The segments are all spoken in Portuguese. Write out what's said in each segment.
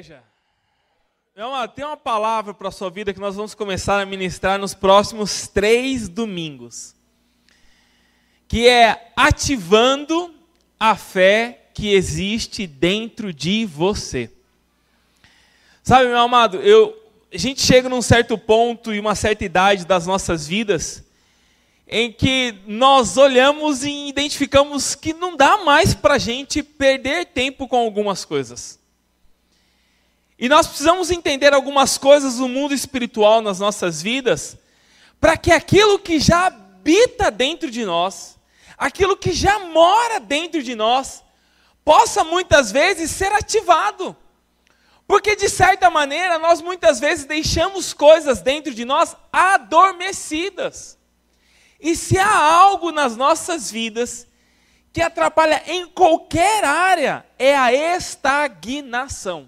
igreja, tem uma palavra para a sua vida que nós vamos começar a ministrar nos próximos três domingos, que é ativando a fé que existe dentro de você. Sabe, meu amado, eu, a gente chega num certo ponto e uma certa idade das nossas vidas em que nós olhamos e identificamos que não dá mais para a gente perder tempo com algumas coisas. E nós precisamos entender algumas coisas do mundo espiritual nas nossas vidas, para que aquilo que já habita dentro de nós, aquilo que já mora dentro de nós, possa muitas vezes ser ativado. Porque de certa maneira nós muitas vezes deixamos coisas dentro de nós adormecidas. E se há algo nas nossas vidas que atrapalha em qualquer área, é a estagnação.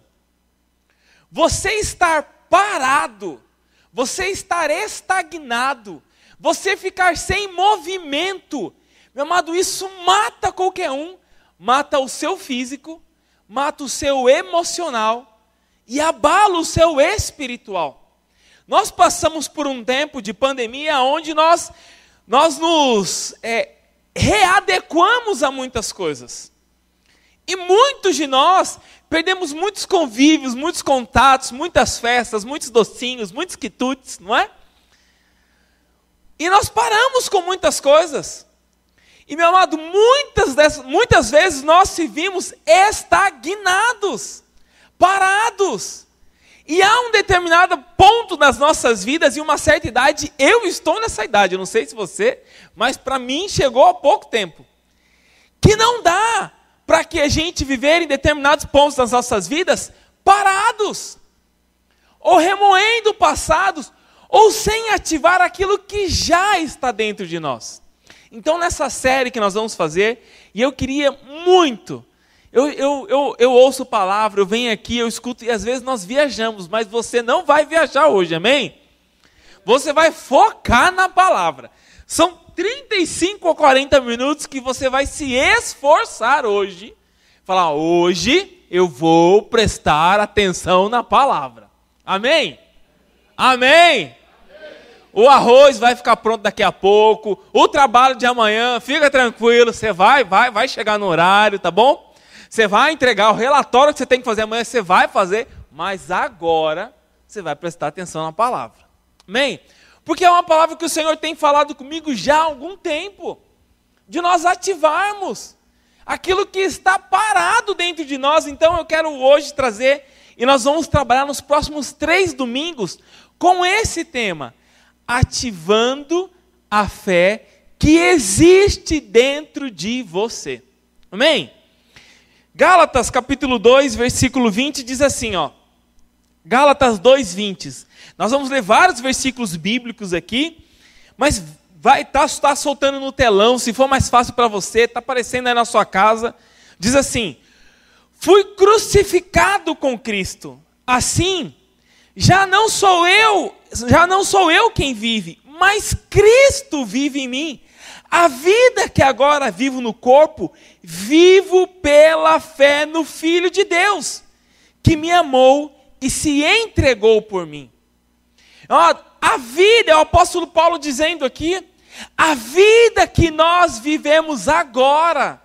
Você estar parado, você estar estagnado, você ficar sem movimento, meu amado, isso mata qualquer um, mata o seu físico, mata o seu emocional e abala o seu espiritual. Nós passamos por um tempo de pandemia onde nós, nós nos é, readequamos a muitas coisas. E muitos de nós Perdemos muitos convívios, muitos contatos, muitas festas, muitos docinhos, muitos quitutes, não é? E nós paramos com muitas coisas. E meu amado, muitas, dessas, muitas vezes nós se vimos estagnados, parados. E há um determinado ponto nas nossas vidas, e uma certa idade, eu estou nessa idade, eu não sei se você, mas para mim chegou há pouco tempo, que não dá para que a gente viver em determinados pontos das nossas vidas parados, ou remoendo passados, ou sem ativar aquilo que já está dentro de nós. Então, nessa série que nós vamos fazer, e eu queria muito, eu, eu, eu, eu ouço palavra, eu venho aqui, eu escuto, e às vezes nós viajamos, mas você não vai viajar hoje, amém? Você vai focar na palavra. São 35 ou 40 minutos que você vai se esforçar hoje. Falar, hoje eu vou prestar atenção na palavra. Amém? Amém? O arroz vai ficar pronto daqui a pouco. O trabalho de amanhã, fica tranquilo, você vai, vai, vai chegar no horário, tá bom? Você vai entregar o relatório que você tem que fazer amanhã, você vai fazer, mas agora você vai prestar atenção na palavra. Amém? Porque é uma palavra que o Senhor tem falado comigo já há algum tempo, de nós ativarmos aquilo que está parado dentro de nós. Então eu quero hoje trazer, e nós vamos trabalhar nos próximos três domingos com esse tema: ativando a fé que existe dentro de você. Amém? Gálatas capítulo 2, versículo 20 diz assim, ó. Gálatas 2, 20. Nós vamos ler vários versículos bíblicos aqui, mas vai estar tá, tá soltando no telão, se for mais fácil para você, está aparecendo aí na sua casa. Diz assim: Fui crucificado com Cristo. Assim, já não sou eu, já não sou eu quem vive, mas Cristo vive em mim. A vida que agora vivo no corpo, vivo pela fé no Filho de Deus, que me amou e se entregou por mim. A vida, é o apóstolo Paulo dizendo aqui, a vida que nós vivemos agora,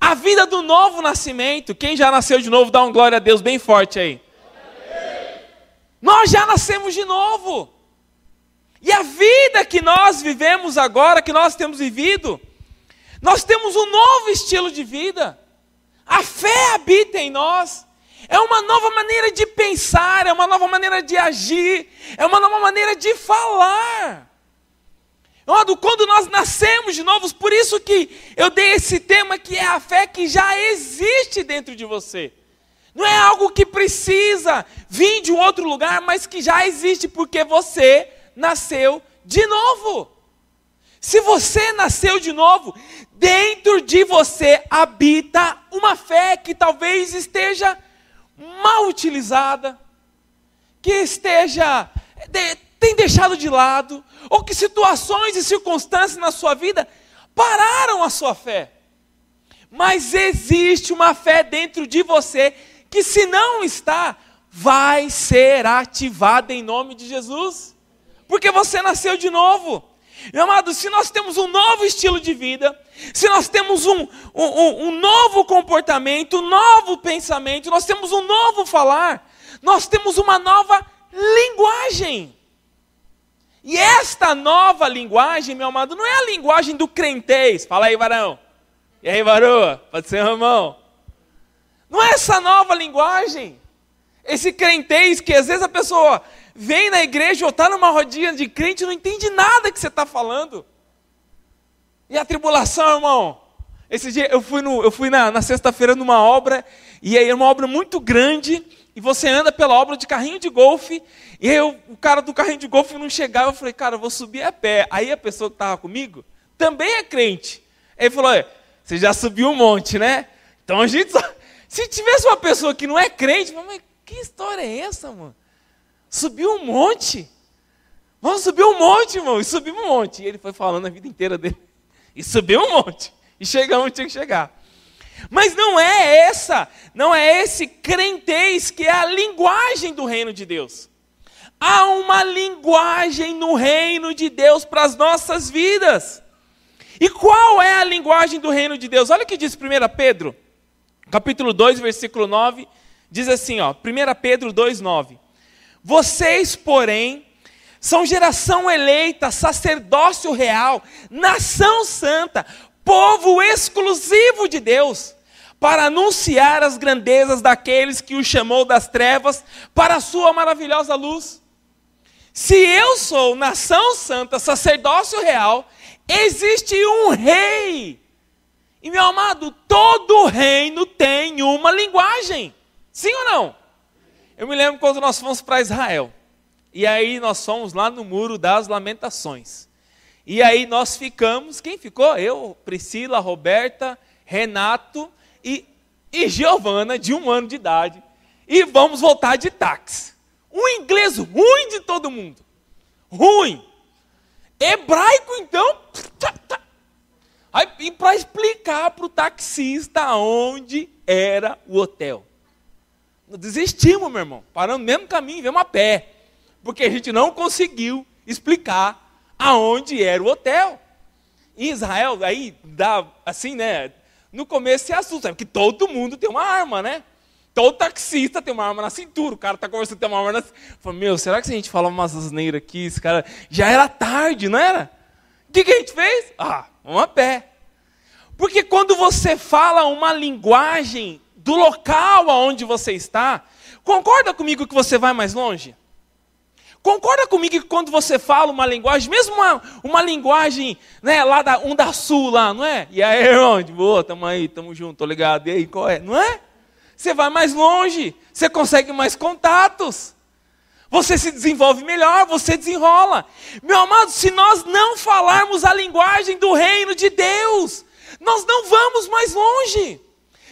a vida do novo nascimento, quem já nasceu de novo, dá um glória a Deus bem forte aí. Nós já nascemos de novo. E a vida que nós vivemos agora, que nós temos vivido, nós temos um novo estilo de vida. A fé habita em nós. É uma nova maneira de pensar, é uma nova maneira de agir, é uma nova maneira de falar. Quando nós nascemos de novos, por isso que eu dei esse tema que é a fé que já existe dentro de você. Não é algo que precisa vir de um outro lugar, mas que já existe porque você nasceu de novo. Se você nasceu de novo, dentro de você habita uma fé que talvez esteja mal utilizada, que esteja de, tem deixado de lado, ou que situações e circunstâncias na sua vida pararam a sua fé. Mas existe uma fé dentro de você que, se não está, vai ser ativada em nome de Jesus, porque você nasceu de novo. Meu amado, se nós temos um novo estilo de vida, se nós temos um, um, um novo comportamento, um novo pensamento, nós temos um novo falar, nós temos uma nova linguagem. E esta nova linguagem, meu amado, não é a linguagem do crentez. Fala aí, varão. E aí, varoa? Pode ser Ramão. Não é essa nova linguagem. Esse crentez que às vezes a pessoa vem na igreja ou está numa rodinha de crente e não entende nada que você está falando. E a tribulação, irmão? Esse dia eu fui, no, eu fui na, na sexta-feira numa obra, e aí é uma obra muito grande, e você anda pela obra de carrinho de golfe, e eu, o cara do carrinho de golfe não chegava, eu falei, cara, eu vou subir a pé. Aí a pessoa que estava comigo também é crente. Aí ele falou, você já subiu um monte, né? Então a gente só... Se tivesse uma pessoa que não é crente, mas que história é essa, mano? Subiu um monte. Vamos subir um monte, irmão. E subimos um monte. E ele foi falando a vida inteira dele. E subiu um monte. E chegamos onde tinha que chegar. Mas não é essa, não é esse crentez que é a linguagem do reino de Deus. Há uma linguagem no reino de Deus para as nossas vidas. E qual é a linguagem do reino de Deus? Olha o que diz 1 Pedro, capítulo 2, versículo 9. Diz assim, ó, 1 Pedro 2, 9. Vocês, porém, são geração eleita, sacerdócio real, nação santa, povo exclusivo de Deus, para anunciar as grandezas daqueles que o chamou das trevas para a sua maravilhosa luz. Se eu sou nação santa, sacerdócio real, existe um rei. E meu amado, todo reino tem uma linguagem. Sim ou não? Eu me lembro quando nós fomos para Israel. E aí nós fomos lá no Muro das Lamentações. E aí nós ficamos, quem ficou? Eu, Priscila, Roberta, Renato e, e Giovana, de um ano de idade. E vamos voltar de táxi. Um inglês ruim de todo mundo. Ruim. Hebraico, então. E para explicar para o taxista onde era o hotel. Desistimos, meu irmão. Paramos no mesmo caminho, viemos a pé. Porque a gente não conseguiu explicar aonde era o hotel. Em Israel, aí dá assim, né? No começo se assusta, porque todo mundo tem uma arma, né? Todo taxista tem uma arma na cintura, o cara tá conversando, tem uma arma na cintura. Fala, meu, será que se a gente falar umas asneiras aqui, esse cara. Já era tarde, não era? O que, que a gente fez? Ah, vamos a pé. Porque quando você fala uma linguagem do local aonde você está, concorda comigo que você vai mais longe? Concorda comigo que quando você fala uma linguagem, mesmo uma, uma linguagem, né, lá da, um da sul lá, não é? E aí, irmão, de boa, tamo aí, tamo junto, tô ligado, e aí, qual é? Não é? Você vai mais longe, você consegue mais contatos, você se desenvolve melhor, você desenrola. Meu amado, se nós não falarmos a linguagem do reino de Deus, nós não vamos mais longe.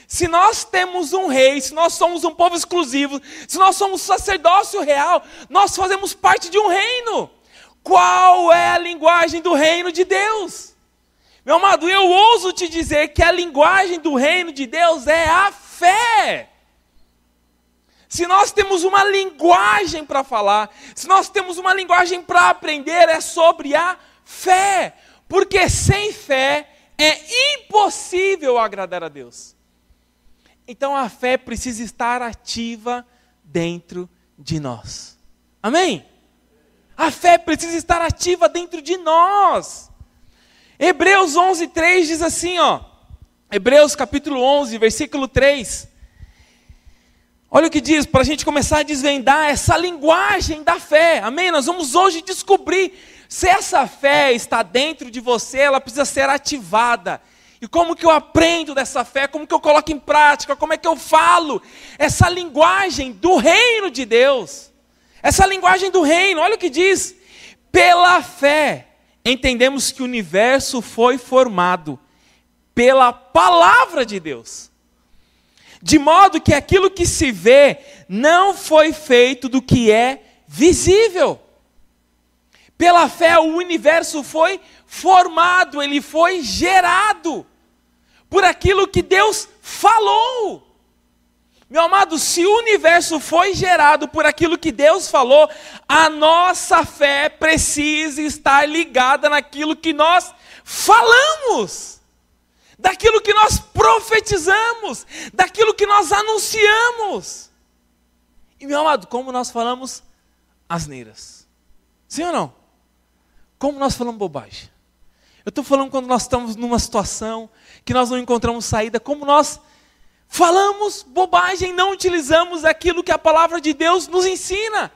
Se nós temos um rei, se nós somos um povo exclusivo, se nós somos sacerdócio real, nós fazemos parte de um reino. Qual é a linguagem do reino de Deus? Meu amado, eu ouso te dizer que a linguagem do reino de Deus é a fé. Se nós temos uma linguagem para falar, se nós temos uma linguagem para aprender, é sobre a fé. Porque sem fé é impossível agradar a Deus. Então a fé precisa estar ativa dentro de nós. Amém? A fé precisa estar ativa dentro de nós. Hebreus 11, 3 diz assim, ó. Hebreus capítulo 11, versículo 3. Olha o que diz, para a gente começar a desvendar essa linguagem da fé. Amém? Nós vamos hoje descobrir se essa fé está dentro de você, ela precisa ser ativada. E como que eu aprendo dessa fé? Como que eu coloco em prática? Como é que eu falo essa linguagem do reino de Deus? Essa linguagem do reino, olha o que diz. Pela fé, entendemos que o universo foi formado pela palavra de Deus. De modo que aquilo que se vê não foi feito do que é visível. Pela fé, o universo foi formado, ele foi gerado por aquilo que Deus falou. Meu amado, se o universo foi gerado por aquilo que Deus falou, a nossa fé precisa estar ligada naquilo que nós falamos, daquilo que nós profetizamos, daquilo que nós anunciamos. E meu amado, como nós falamos asneiras? Sim ou não? Como nós falamos bobagem? Eu estou falando quando nós estamos numa situação que nós não encontramos saída, como nós falamos bobagem, não utilizamos aquilo que a palavra de Deus nos ensina.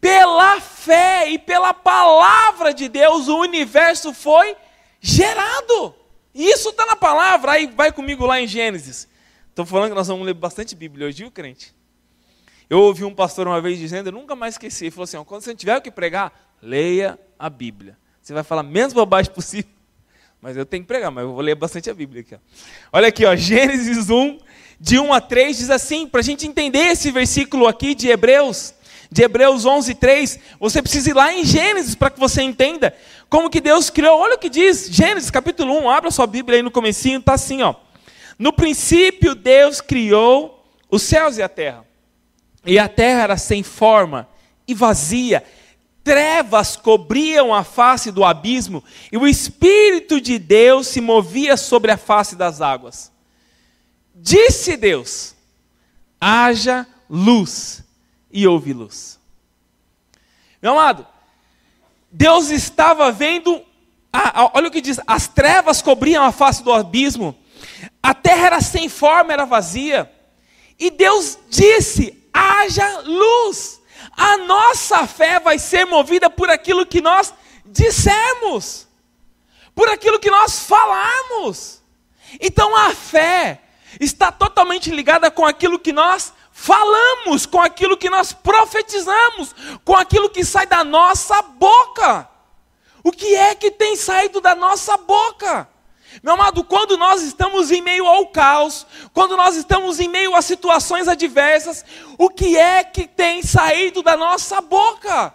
Pela fé e pela palavra de Deus, o universo foi gerado. E isso está na palavra. Aí vai comigo lá em Gênesis. Estou falando que nós vamos ler bastante Bíblia hoje, viu, crente? Eu ouvi um pastor uma vez dizendo, eu nunca mais esqueci, ele falou assim: quando você tiver o que pregar, leia a Bíblia. Você vai falar menos bobagem possível. Mas eu tenho que pregar, mas eu vou ler bastante a Bíblia aqui. Olha aqui, ó, Gênesis 1, de 1 a 3, diz assim, para a gente entender esse versículo aqui de Hebreus, de Hebreus 11, 3, você precisa ir lá em Gênesis para que você entenda como que Deus criou. Olha o que diz, Gênesis capítulo 1, abra sua Bíblia aí no comecinho, está assim, ó. No princípio Deus criou os céus e a terra. E a terra era sem forma e vazia, trevas cobriam a face do abismo, e o Espírito de Deus se movia sobre a face das águas. Disse Deus: haja luz, e houve luz. Meu amado, Deus estava vendo, olha o que diz: as trevas cobriam a face do abismo, a terra era sem forma, era vazia, e Deus disse: haja luz a nossa fé vai ser movida por aquilo que nós dissermos, por aquilo que nós falarmos. Então a fé está totalmente ligada com aquilo que nós falamos, com aquilo que nós profetizamos, com aquilo que sai da nossa boca. O que é que tem saído da nossa boca? Meu amado, quando nós estamos em meio ao caos, quando nós estamos em meio a situações adversas, o que é que tem saído da nossa boca?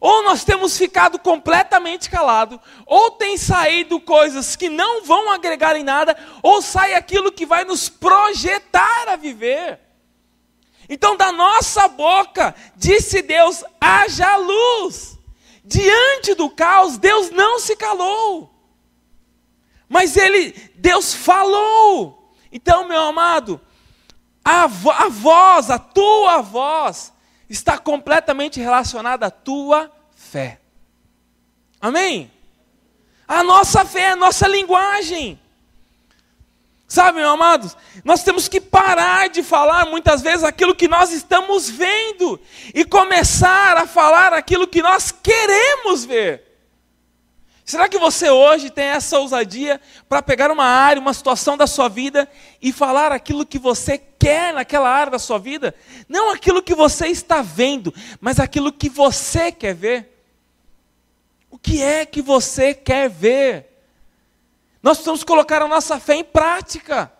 Ou nós temos ficado completamente calado, ou tem saído coisas que não vão agregar em nada, ou sai aquilo que vai nos projetar a viver. Então, da nossa boca, disse Deus: haja luz. Diante do caos, Deus não se calou. Mas ele, Deus falou. Então, meu amado, a, a voz, a tua voz, está completamente relacionada à tua fé. Amém? A nossa fé, a nossa linguagem. Sabe, meu amados, nós temos que parar de falar muitas vezes aquilo que nós estamos vendo e começar a falar aquilo que nós queremos ver. Será que você hoje tem essa ousadia para pegar uma área, uma situação da sua vida e falar aquilo que você quer naquela área da sua vida? Não aquilo que você está vendo, mas aquilo que você quer ver. O que é que você quer ver? Nós precisamos colocar a nossa fé em prática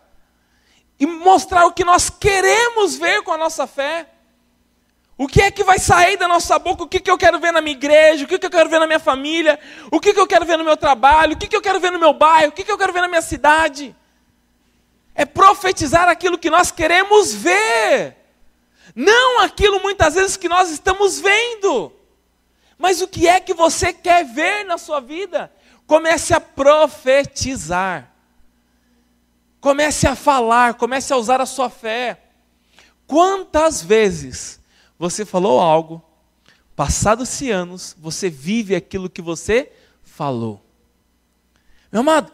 e mostrar o que nós queremos ver com a nossa fé. O que é que vai sair da nossa boca? O que, que eu quero ver na minha igreja? O que, que eu quero ver na minha família? O que, que eu quero ver no meu trabalho? O que, que eu quero ver no meu bairro? O que, que eu quero ver na minha cidade? É profetizar aquilo que nós queremos ver, não aquilo muitas vezes que nós estamos vendo. Mas o que é que você quer ver na sua vida? Comece a profetizar. Comece a falar, comece a usar a sua fé. Quantas vezes você falou algo, passados-se anos, você vive aquilo que você falou. Meu amado,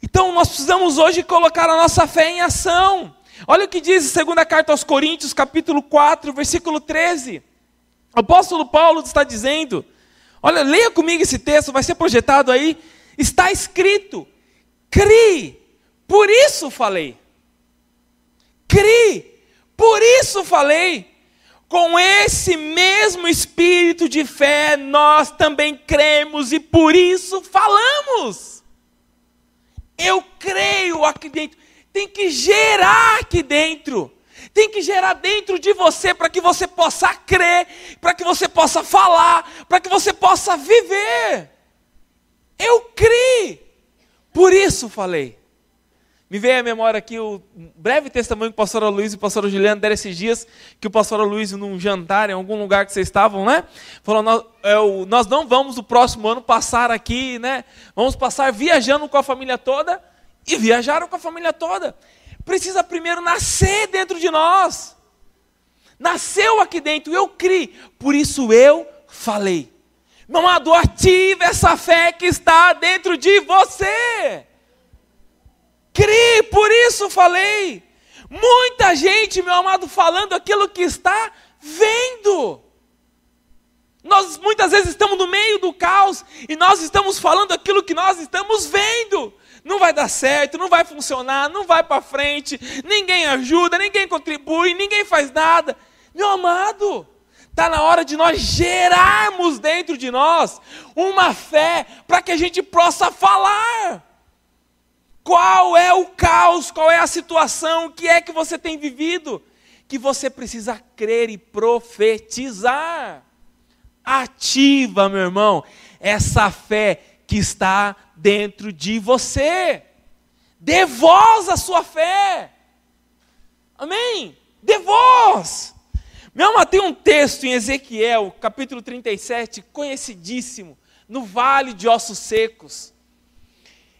então nós precisamos hoje colocar a nossa fé em ação. Olha o que diz a segunda carta aos Coríntios, capítulo 4, versículo 13. O apóstolo Paulo está dizendo, olha, leia comigo esse texto, vai ser projetado aí. Está escrito: crie, por isso falei. Crie, por isso falei. Com esse mesmo espírito de fé, nós também cremos e por isso falamos. Eu creio aqui dentro. Tem que gerar aqui dentro. Tem que gerar dentro de você para que você possa crer, para que você possa falar, para que você possa viver. Eu criei. Por isso falei. Me veio à memória aqui o breve testemunho que o pastor Luiz e o pastor Juliano deram esses dias, que o pastor Luiz, num jantar, em algum lugar que vocês estavam, né? Falou, nós, é, nós não vamos no próximo ano passar aqui, né? Vamos passar viajando com a família toda. E viajaram com a família toda. Precisa primeiro nascer dentro de nós. Nasceu aqui dentro, eu criei. Por isso eu falei. Meu amado, ative essa fé que está dentro de você. Crie, por isso falei. Muita gente, meu amado, falando aquilo que está vendo. Nós muitas vezes estamos no meio do caos e nós estamos falando aquilo que nós estamos vendo. Não vai dar certo, não vai funcionar, não vai para frente, ninguém ajuda, ninguém contribui, ninguém faz nada. Meu amado, está na hora de nós gerarmos dentro de nós uma fé para que a gente possa falar. Qual é o caos? Qual é a situação? O que é que você tem vivido? Que você precisa crer e profetizar. Ativa, meu irmão, essa fé que está dentro de você. Dê voz à sua fé. Amém? Dê voz. Meu irmão, tem um texto em Ezequiel, capítulo 37, conhecidíssimo, no vale de ossos secos.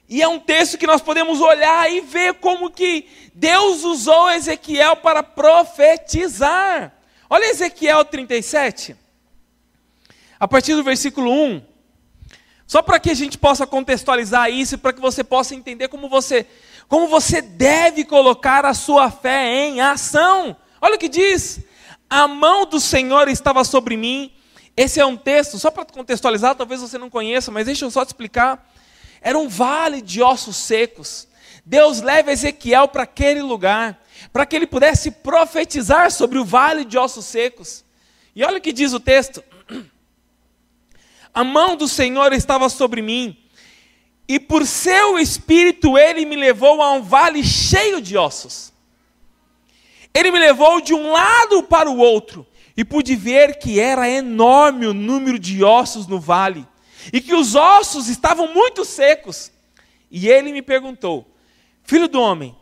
E é um texto que nós podemos olhar e ver como que Deus usou Ezequiel para profetizar. Olha Ezequiel 37, a partir do versículo 1. Só para que a gente possa contextualizar isso, para que você possa entender como você, como você deve colocar a sua fé em ação. Olha o que diz: a mão do Senhor estava sobre mim. Esse é um texto, só para contextualizar, talvez você não conheça, mas deixa eu só te explicar. Era um vale de ossos secos. Deus leva Ezequiel para aquele lugar, para que ele pudesse profetizar sobre o vale de ossos secos. E olha o que diz o texto: A mão do Senhor estava sobre mim, e por seu espírito ele me levou a um vale cheio de ossos. Ele me levou de um lado para o outro, e pude ver que era enorme o número de ossos no vale e que os ossos estavam muito secos. E ele me perguntou: Filho do homem,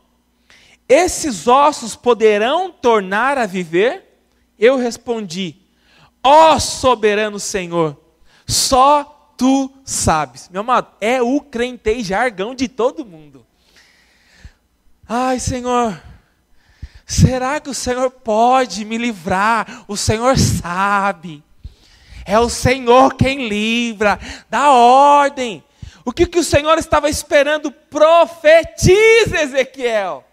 esses ossos poderão tornar a viver? Eu respondi: Ó oh, soberano Senhor, só tu sabes. Meu amado, é o crentei jargão de todo mundo. Ai, Senhor, será que o Senhor pode me livrar? O Senhor sabe. É o Senhor quem livra, dá ordem. O que, que o Senhor estava esperando? Profetiza, Ezequiel.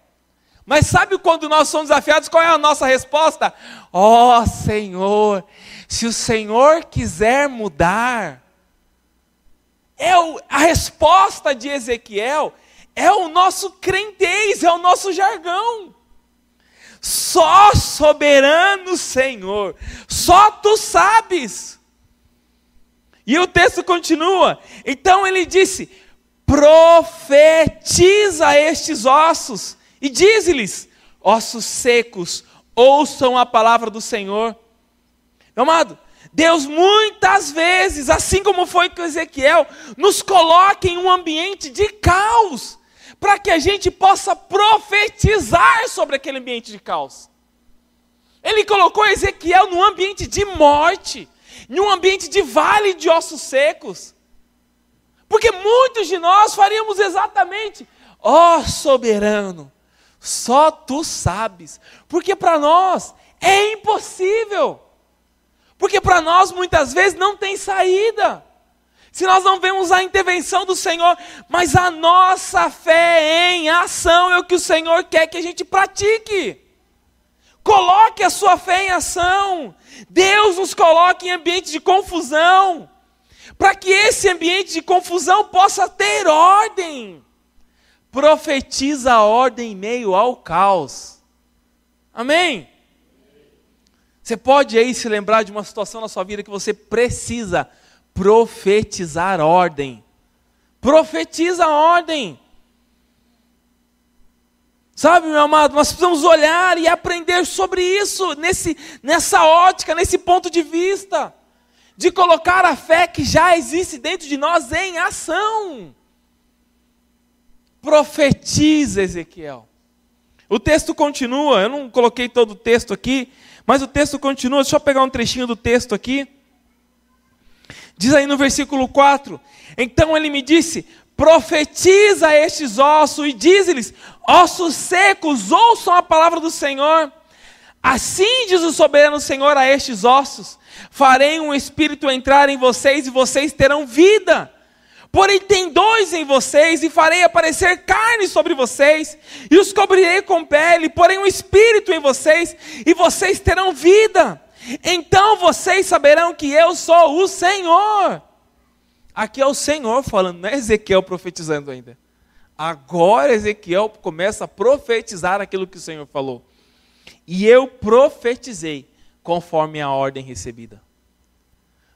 Mas sabe quando nós somos desafiados, qual é a nossa resposta? Ó oh, Senhor, se o Senhor quiser mudar, é o, a resposta de Ezequiel é o nosso crentez, é o nosso jargão. Só soberano Senhor, só tu sabes. E o texto continua. Então ele disse: profetiza estes ossos e diz-lhes: ossos secos, ouçam a palavra do Senhor. Meu amado, Deus muitas vezes, assim como foi com Ezequiel, nos coloca em um ambiente de caos, para que a gente possa profetizar sobre aquele ambiente de caos. Ele colocou Ezequiel num ambiente de morte em um ambiente de vale de ossos secos. Porque muitos de nós faríamos exatamente, ó oh, soberano, só tu sabes. Porque para nós é impossível. Porque para nós muitas vezes não tem saída. Se nós não vemos a intervenção do Senhor, mas a nossa fé em ação é o que o Senhor quer que a gente pratique. Coloque a sua fé em ação. Deus nos coloca em ambiente de confusão, para que esse ambiente de confusão possa ter ordem. Profetiza a ordem em meio ao caos. Amém? Você pode aí se lembrar de uma situação na sua vida que você precisa profetizar ordem. Profetiza a ordem. Sabe, meu amado, nós precisamos olhar e aprender sobre isso, nesse, nessa ótica, nesse ponto de vista, de colocar a fé que já existe dentro de nós em ação. profetiza, Ezequiel. O texto continua, eu não coloquei todo o texto aqui, mas o texto continua, deixa eu pegar um trechinho do texto aqui. Diz aí no versículo 4: Então ele me disse: profetiza estes ossos e diz-lhes: ossos secos, ouçam a palavra do Senhor. Assim diz o soberano Senhor a estes ossos: farei um espírito entrar em vocês e vocês terão vida. Porém, tem dois em vocês, e farei aparecer carne sobre vocês, e os cobrirei com pele, porém um espírito em vocês, e vocês terão vida. Então vocês saberão que eu sou o Senhor. Aqui é o Senhor falando, não é Ezequiel profetizando ainda. Agora Ezequiel começa a profetizar aquilo que o Senhor falou. E eu profetizei conforme a ordem recebida.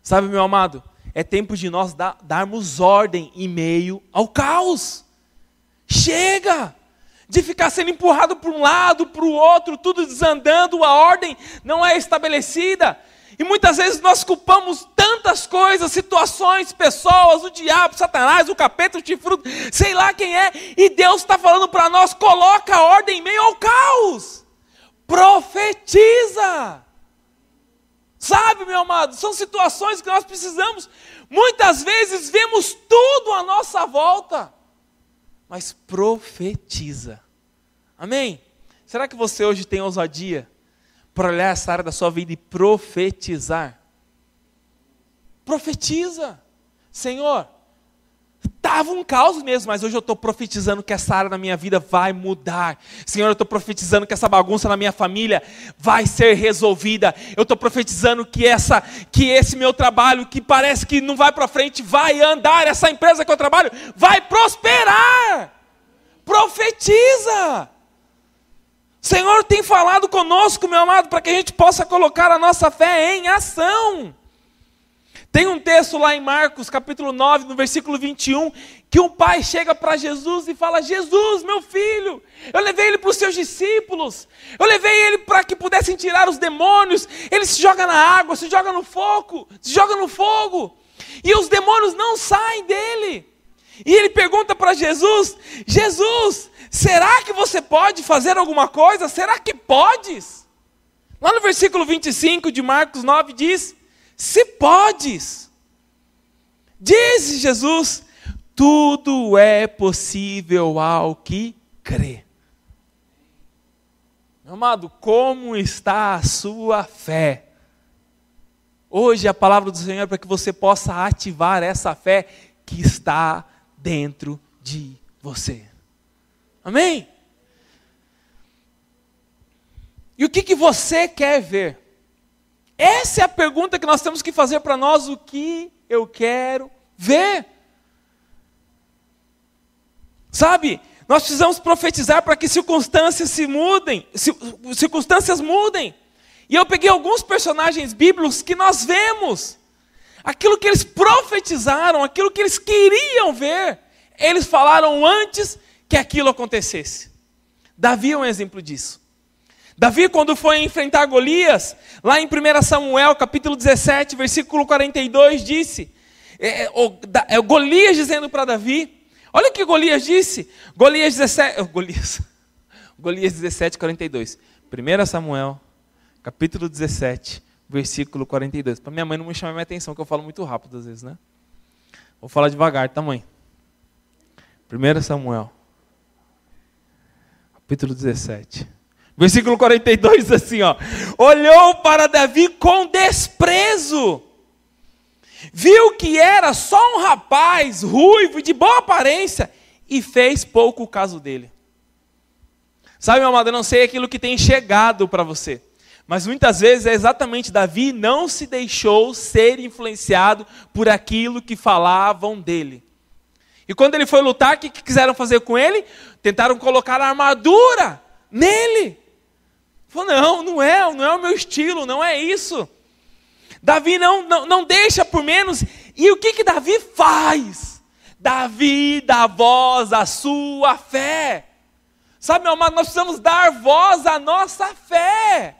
Sabe, meu amado, é tempo de nós dar, darmos ordem em meio ao caos. Chega! de ficar sendo empurrado para um lado, para o outro, tudo desandando, a ordem não é estabelecida. E muitas vezes nós culpamos tantas coisas, situações, pessoas, o diabo, Satanás, o capeta, o chifrudo, sei lá quem é, e Deus está falando para nós: coloca a ordem em meio ao caos, profetiza. Sabe, meu amado, são situações que nós precisamos, muitas vezes vemos tudo à nossa volta, mas profetiza. Amém? Será que você hoje tem ousadia para olhar essa área da sua vida e profetizar? Profetiza. Senhor, estava um caos mesmo, mas hoje eu estou profetizando que essa área da minha vida vai mudar. Senhor, eu estou profetizando que essa bagunça na minha família vai ser resolvida. Eu estou profetizando que essa, que esse meu trabalho, que parece que não vai para frente, vai andar. Essa empresa que eu trabalho vai prosperar. Profetiza. Senhor tem falado conosco, meu amado, para que a gente possa colocar a nossa fé em ação. Tem um texto lá em Marcos, capítulo 9, no versículo 21, que um pai chega para Jesus e fala: Jesus, meu filho, eu levei ele para os seus discípulos, eu levei ele para que pudessem tirar os demônios. Ele se joga na água, se joga no fogo, se joga no fogo, e os demônios não saem dele. E ele pergunta para Jesus: Jesus, será que você pode fazer alguma coisa? Será que podes? Lá no versículo 25 de Marcos 9 diz: Se podes. Diz Jesus: Tudo é possível ao que crê. Meu amado, como está a sua fé? Hoje a palavra do Senhor é para que você possa ativar essa fé que está dentro de você. Amém? E o que, que você quer ver? Essa é a pergunta que nós temos que fazer para nós: o que eu quero ver? Sabe, nós precisamos profetizar para que circunstâncias se mudem, circunstâncias mudem. E eu peguei alguns personagens bíblicos que nós vemos aquilo que eles profetizaram, aquilo que eles queriam ver, eles falaram antes que aquilo acontecesse. Davi é um exemplo disso. Davi, quando foi enfrentar Golias, lá em 1 Samuel, capítulo 17, versículo 42, disse: é, é, é, Golias dizendo para Davi, olha o que Golias disse, Golias 17, Golias, Golias 17, 42, 1 Samuel, capítulo 17, versículo 42. Para minha mãe não me chamar minha atenção, que eu falo muito rápido às vezes, né? Vou falar devagar, tá, mãe? 1 Samuel, capítulo 17. Versículo 42 assim, ó. Olhou para Davi com desprezo. Viu que era só um rapaz ruivo de boa aparência e fez pouco caso dele. Sabe, meu amado, eu não sei aquilo que tem chegado para você. Mas muitas vezes é exatamente Davi não se deixou ser influenciado por aquilo que falavam dele. E quando ele foi lutar, o que, que quiseram fazer com ele? Tentaram colocar a armadura nele. Falou, não, não é, não é o meu estilo, não é isso. Davi não, não, não deixa por menos. E o que, que Davi faz? Davi dá voz à sua fé. Sabe, meu amado, nós precisamos dar voz à nossa fé.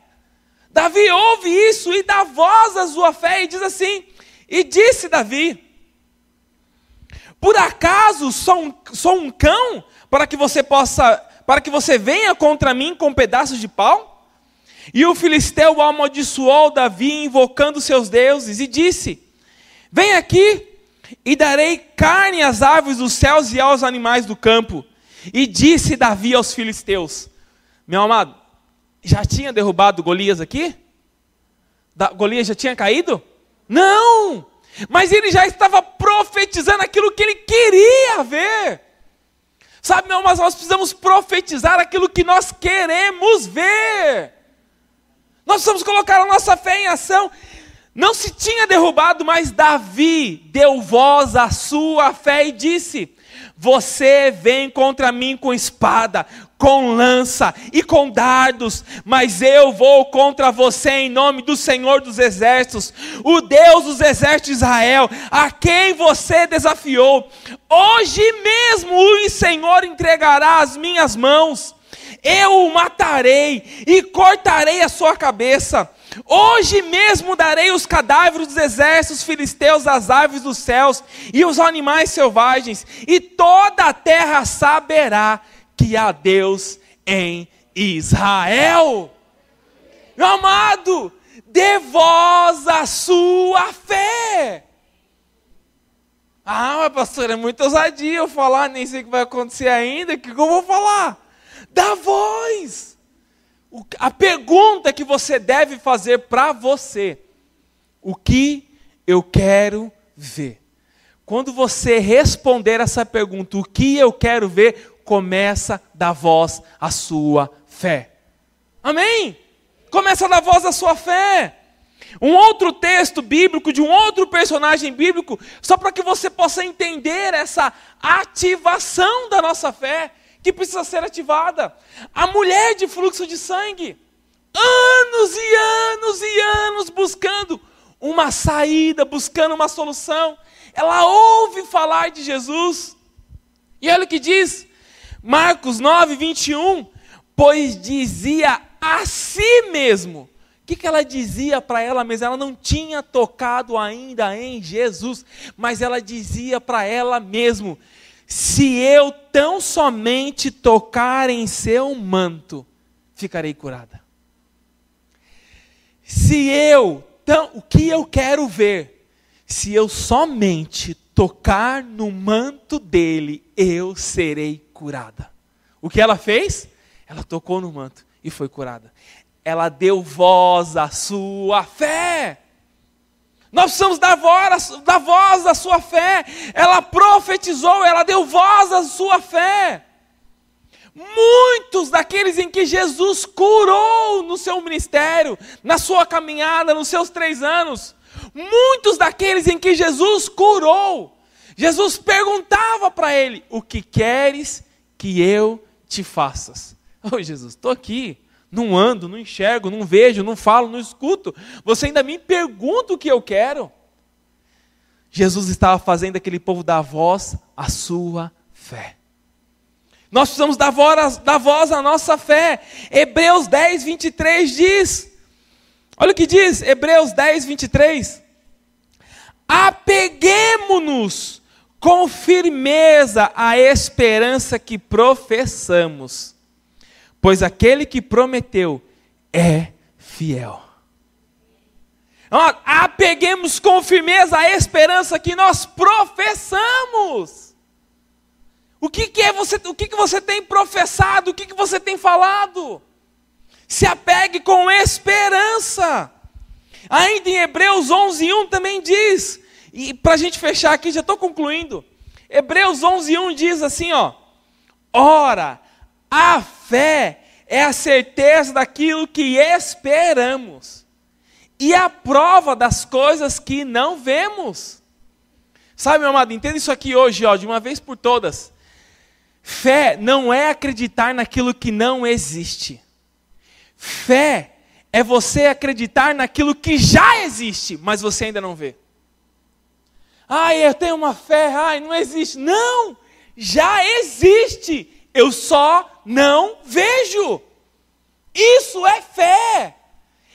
Davi ouve isso e dá voz à sua fé e diz assim: E disse Davi: Por acaso sou um, sou um cão para que você possa, para que você venha contra mim com pedaços de pau? E o filisteu amaldiçoou Davi, invocando seus deuses, e disse: Vem aqui, e darei carne às aves dos céus e aos animais do campo. E disse Davi aos filisteus: Meu amado, já tinha derrubado Golias aqui? Da, Golias já tinha caído? Não! Mas ele já estava profetizando aquilo que ele queria ver. Sabe, meu amado, nós precisamos profetizar aquilo que nós queremos ver. Nós precisamos colocar a nossa fé em ação. Não se tinha derrubado, mas Davi deu voz à sua fé e disse: Você vem contra mim com espada, com lança e com dardos, mas eu vou contra você em nome do Senhor dos Exércitos, o Deus dos Exércitos de Israel, a quem você desafiou. Hoje mesmo o Senhor entregará as minhas mãos, eu o matarei e cortarei a sua cabeça Hoje mesmo darei os cadáveres dos exércitos filisteus às aves dos céus e os animais selvagens, e toda a terra saberá que há Deus em Israel. Meu amado, dê voz à sua fé. Ah, mas pastor, é muito ousadia eu falar, nem sei o que vai acontecer ainda, que eu vou falar? Dá voz a pergunta que você deve fazer para você: o que eu quero ver? Quando você responder essa pergunta, o que eu quero ver, começa da voz a sua fé. Amém? Começa da voz a sua fé. Um outro texto bíblico de um outro personagem bíblico, só para que você possa entender essa ativação da nossa fé que precisa ser ativada. A mulher de fluxo de sangue, anos e anos e anos buscando uma saída, buscando uma solução. Ela ouve falar de Jesus. E olha o que diz, Marcos 9, 21. Pois dizia a si mesmo. O que, que ela dizia para ela mesma? Ela não tinha tocado ainda em Jesus, mas ela dizia para ela mesmo: se eu tão somente tocar em seu manto, ficarei curada. Se eu, tão, o que eu quero ver, se eu somente tocar no manto dele, eu serei curada. O que ela fez? Ela tocou no manto e foi curada. Ela deu voz à sua fé. Nós precisamos dar voz, dar voz à sua fé. Ela profetizou, ela deu voz à sua fé. Muitos daqueles em que Jesus curou no seu ministério, na sua caminhada, nos seus três anos, muitos daqueles em que Jesus curou, Jesus perguntava para ele: O que queres que eu te faças? Ô oh, Jesus, estou aqui, não ando, não enxergo, não vejo, não falo, não escuto. Você ainda me pergunta o que eu quero. Jesus estava fazendo aquele povo dar voz à sua fé. Nós precisamos dar voz, dar voz à nossa fé. Hebreus 10, 23 diz: Olha o que diz, Hebreus 10, 23. Apeguemo-nos com firmeza à esperança que professamos pois aquele que prometeu é fiel. Apeguemos com firmeza a esperança que nós professamos. O que, que é você? O que, que você tem professado? O que, que você tem falado? Se apegue com esperança. Ainda em Hebreus 11:1 também diz. E para a gente fechar aqui, já estou concluindo. Hebreus 11:1 diz assim, ó: Ora, a fé é a certeza daquilo que esperamos e a prova das coisas que não vemos. Sabe, meu amado, entenda isso aqui hoje, ó, de uma vez por todas. Fé não é acreditar naquilo que não existe. Fé é você acreditar naquilo que já existe, mas você ainda não vê. Ai, eu tenho uma fé, ai, não existe. Não! Já existe eu só não vejo. Isso é fé.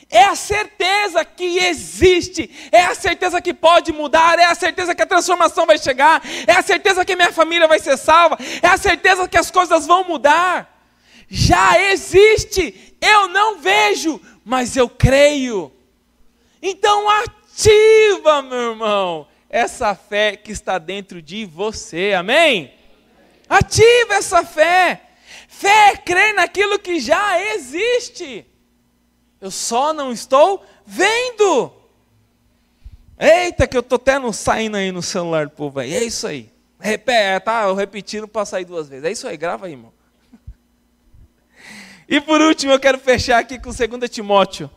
É a certeza que existe, é a certeza que pode mudar, é a certeza que a transformação vai chegar, é a certeza que minha família vai ser salva, é a certeza que as coisas vão mudar. Já existe, eu não vejo, mas eu creio. Então ativa, meu irmão, essa fé que está dentro de você, amém? Ativa essa fé. Fé é crer naquilo que já existe. Eu só não estou vendo. Eita, que eu estou até no, saindo aí no celular do povo aí. É isso aí. Repete, tá? Eu repetindo para sair duas vezes. É isso aí, grava aí, irmão. E por último, eu quero fechar aqui com 2 Timóteo.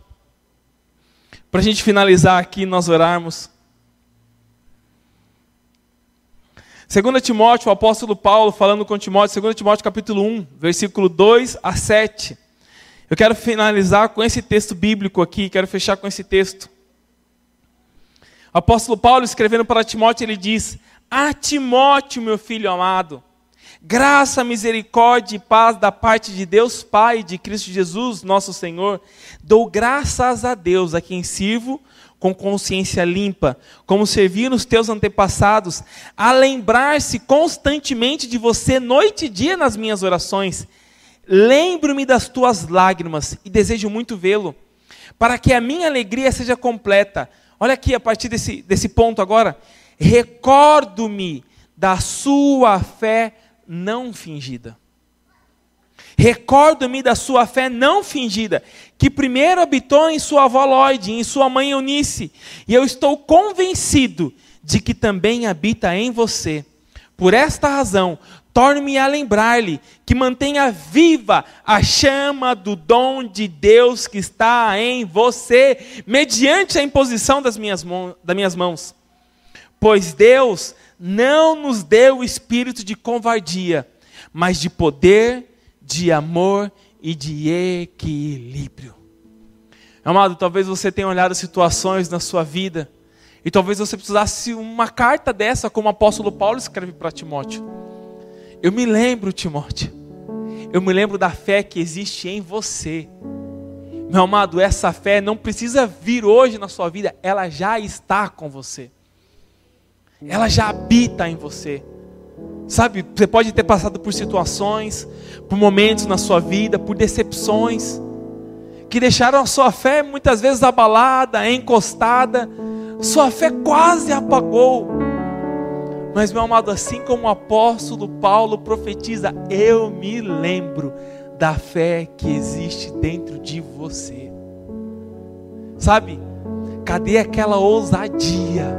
Para a gente finalizar aqui, nós orarmos. 2 Timóteo, o apóstolo Paulo falando com Timóteo, 2 Timóteo capítulo 1, versículo 2 a 7. Eu quero finalizar com esse texto bíblico aqui, quero fechar com esse texto. O apóstolo Paulo, escrevendo para Timóteo, ele diz: A Timóteo, meu filho amado, graça, misericórdia e paz da parte de Deus Pai de Cristo Jesus, nosso Senhor, dou graças a Deus a quem sirvo com consciência limpa, como serviram os teus antepassados, a lembrar-se constantemente de você noite e dia nas minhas orações. Lembro-me das tuas lágrimas e desejo muito vê-lo, para que a minha alegria seja completa. Olha aqui a partir desse, desse ponto agora. Recordo-me da sua fé não fingida. Recordo-me da sua fé não fingida, que primeiro habitou em sua avó Lloyd, em sua mãe Eunice, e eu estou convencido de que também habita em você. Por esta razão, torne-me a lembrar-lhe que mantenha viva a chama do dom de Deus que está em você, mediante a imposição das minhas, das minhas mãos. Pois Deus não nos deu o espírito de covardia, mas de poder, de amor e de equilíbrio. Amado, talvez você tenha olhado situações na sua vida e talvez você precisasse uma carta dessa, como o apóstolo Paulo escreve para Timóteo. Eu me lembro, Timóteo, eu me lembro da fé que existe em você. Meu amado, essa fé não precisa vir hoje na sua vida, ela já está com você. Ela já habita em você. Sabe, você pode ter passado por situações, por momentos na sua vida, por decepções, que deixaram a sua fé muitas vezes abalada, encostada, sua fé quase apagou. Mas, meu amado, assim como o apóstolo Paulo profetiza, eu me lembro da fé que existe dentro de você. Sabe, cadê aquela ousadia?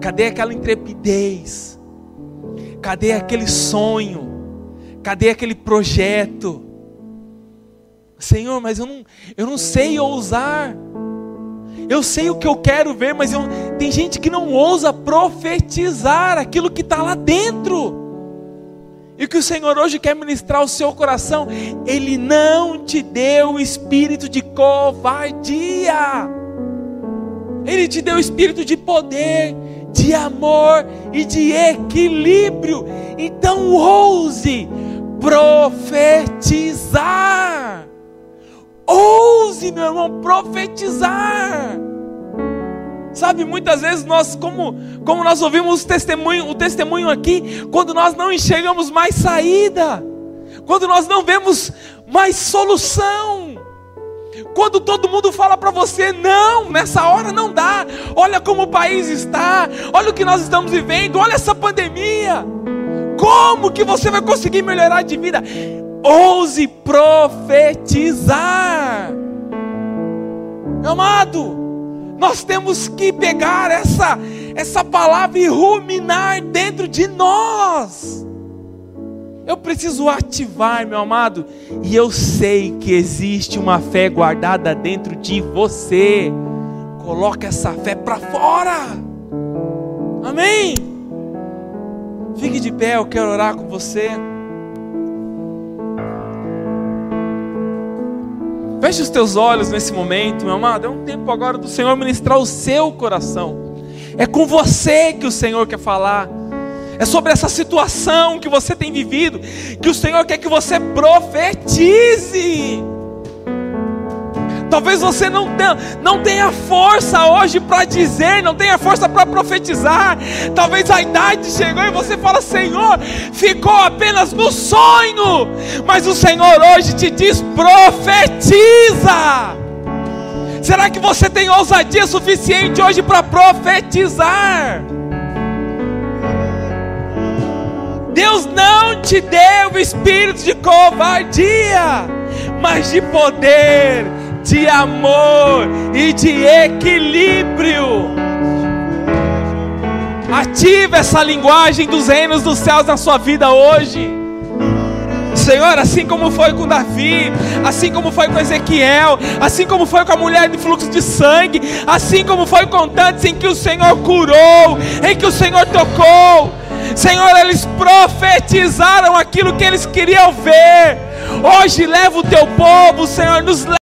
Cadê aquela intrepidez? Cadê aquele sonho? Cadê aquele projeto? Senhor, mas eu não, eu não sei ousar. Eu sei o que eu quero ver, mas eu, tem gente que não ousa profetizar aquilo que está lá dentro. E que o Senhor hoje quer ministrar ao seu coração, Ele não te deu espírito de covardia, Ele te deu espírito de poder, de amor e de equilíbrio. Então ouse profetizar. Ouse, meu irmão, profetizar. Sabe, muitas vezes nós, como, como nós ouvimos o testemunho, o testemunho aqui, quando nós não enxergamos mais saída, quando nós não vemos mais solução, quando todo mundo fala para você, não, nessa hora não dá, olha como o país está, olha o que nós estamos vivendo, olha essa pandemia, como que você vai conseguir melhorar de vida? Ouse profetizar, meu amado, nós temos que pegar essa, essa palavra e ruminar dentro de nós. Eu preciso ativar, meu amado, e eu sei que existe uma fé guardada dentro de você. Coloque essa fé para fora. Amém. Fique de pé, eu quero orar com você. Feche os teus olhos nesse momento, meu amado. É um tempo agora do Senhor ministrar o seu coração. É com você que o Senhor quer falar é sobre essa situação que você tem vivido, que o Senhor quer que você profetize. Talvez você não tenha, não tenha força hoje para dizer, não tenha força para profetizar. Talvez a idade chegou e você fala: Senhor, ficou apenas no sonho. Mas o Senhor hoje te diz: profetiza. Será que você tem ousadia suficiente hoje para profetizar? Deus não te deu espírito de covardia, mas de poder, de amor e de equilíbrio. Ative essa linguagem dos reinos dos céus na sua vida hoje. Senhor, assim como foi com Davi, assim como foi com Ezequiel, assim como foi com a mulher de fluxo de sangue, assim como foi com tantos em que o Senhor curou, em que o Senhor tocou. Senhor, eles profetizaram aquilo que eles queriam ver. Hoje leva o teu povo, Senhor, nos leva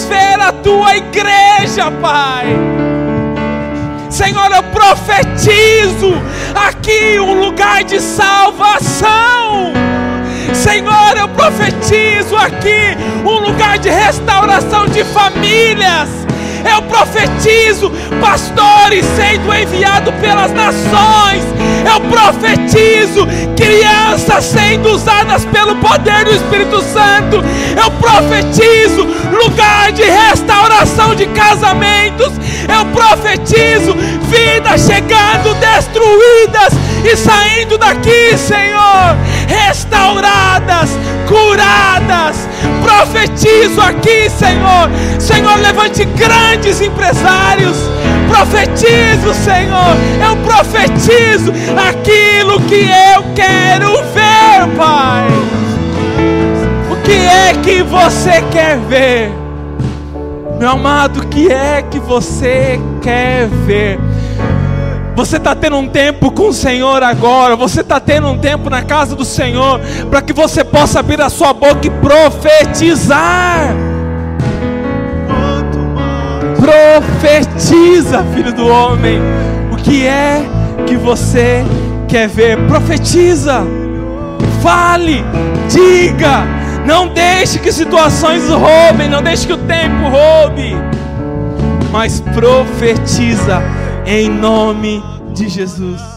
ver a tua igreja, Pai. Senhor, eu profetizo aqui um lugar de salvação. Senhor, eu profetizo aqui um lugar de restauração de famílias. Eu profetizo pastores sendo enviados pelas nações. Eu profetizo crianças sendo usadas pelo poder do Espírito Santo. Eu profetizo lugar de restauração de casamentos. Eu profetizo vidas chegando destruídas e saindo daqui, Senhor, restauradas, curadas. Profetizo aqui, Senhor. Senhor, levante grandes empresários. Profetizo, Senhor. Eu profetizo aquilo que eu quero ver, Pai. O que é que você quer ver? Meu amado, o que é que você quer ver? Você está tendo um tempo com o Senhor agora. Você está tendo um tempo na casa do Senhor. Para que você possa abrir a sua boca e profetizar. Profetiza, filho do homem. O que é que você quer ver? Profetiza. Fale. Diga. Não deixe que situações roubem. Não deixe que o tempo roube. Mas profetiza em nome de Jesus.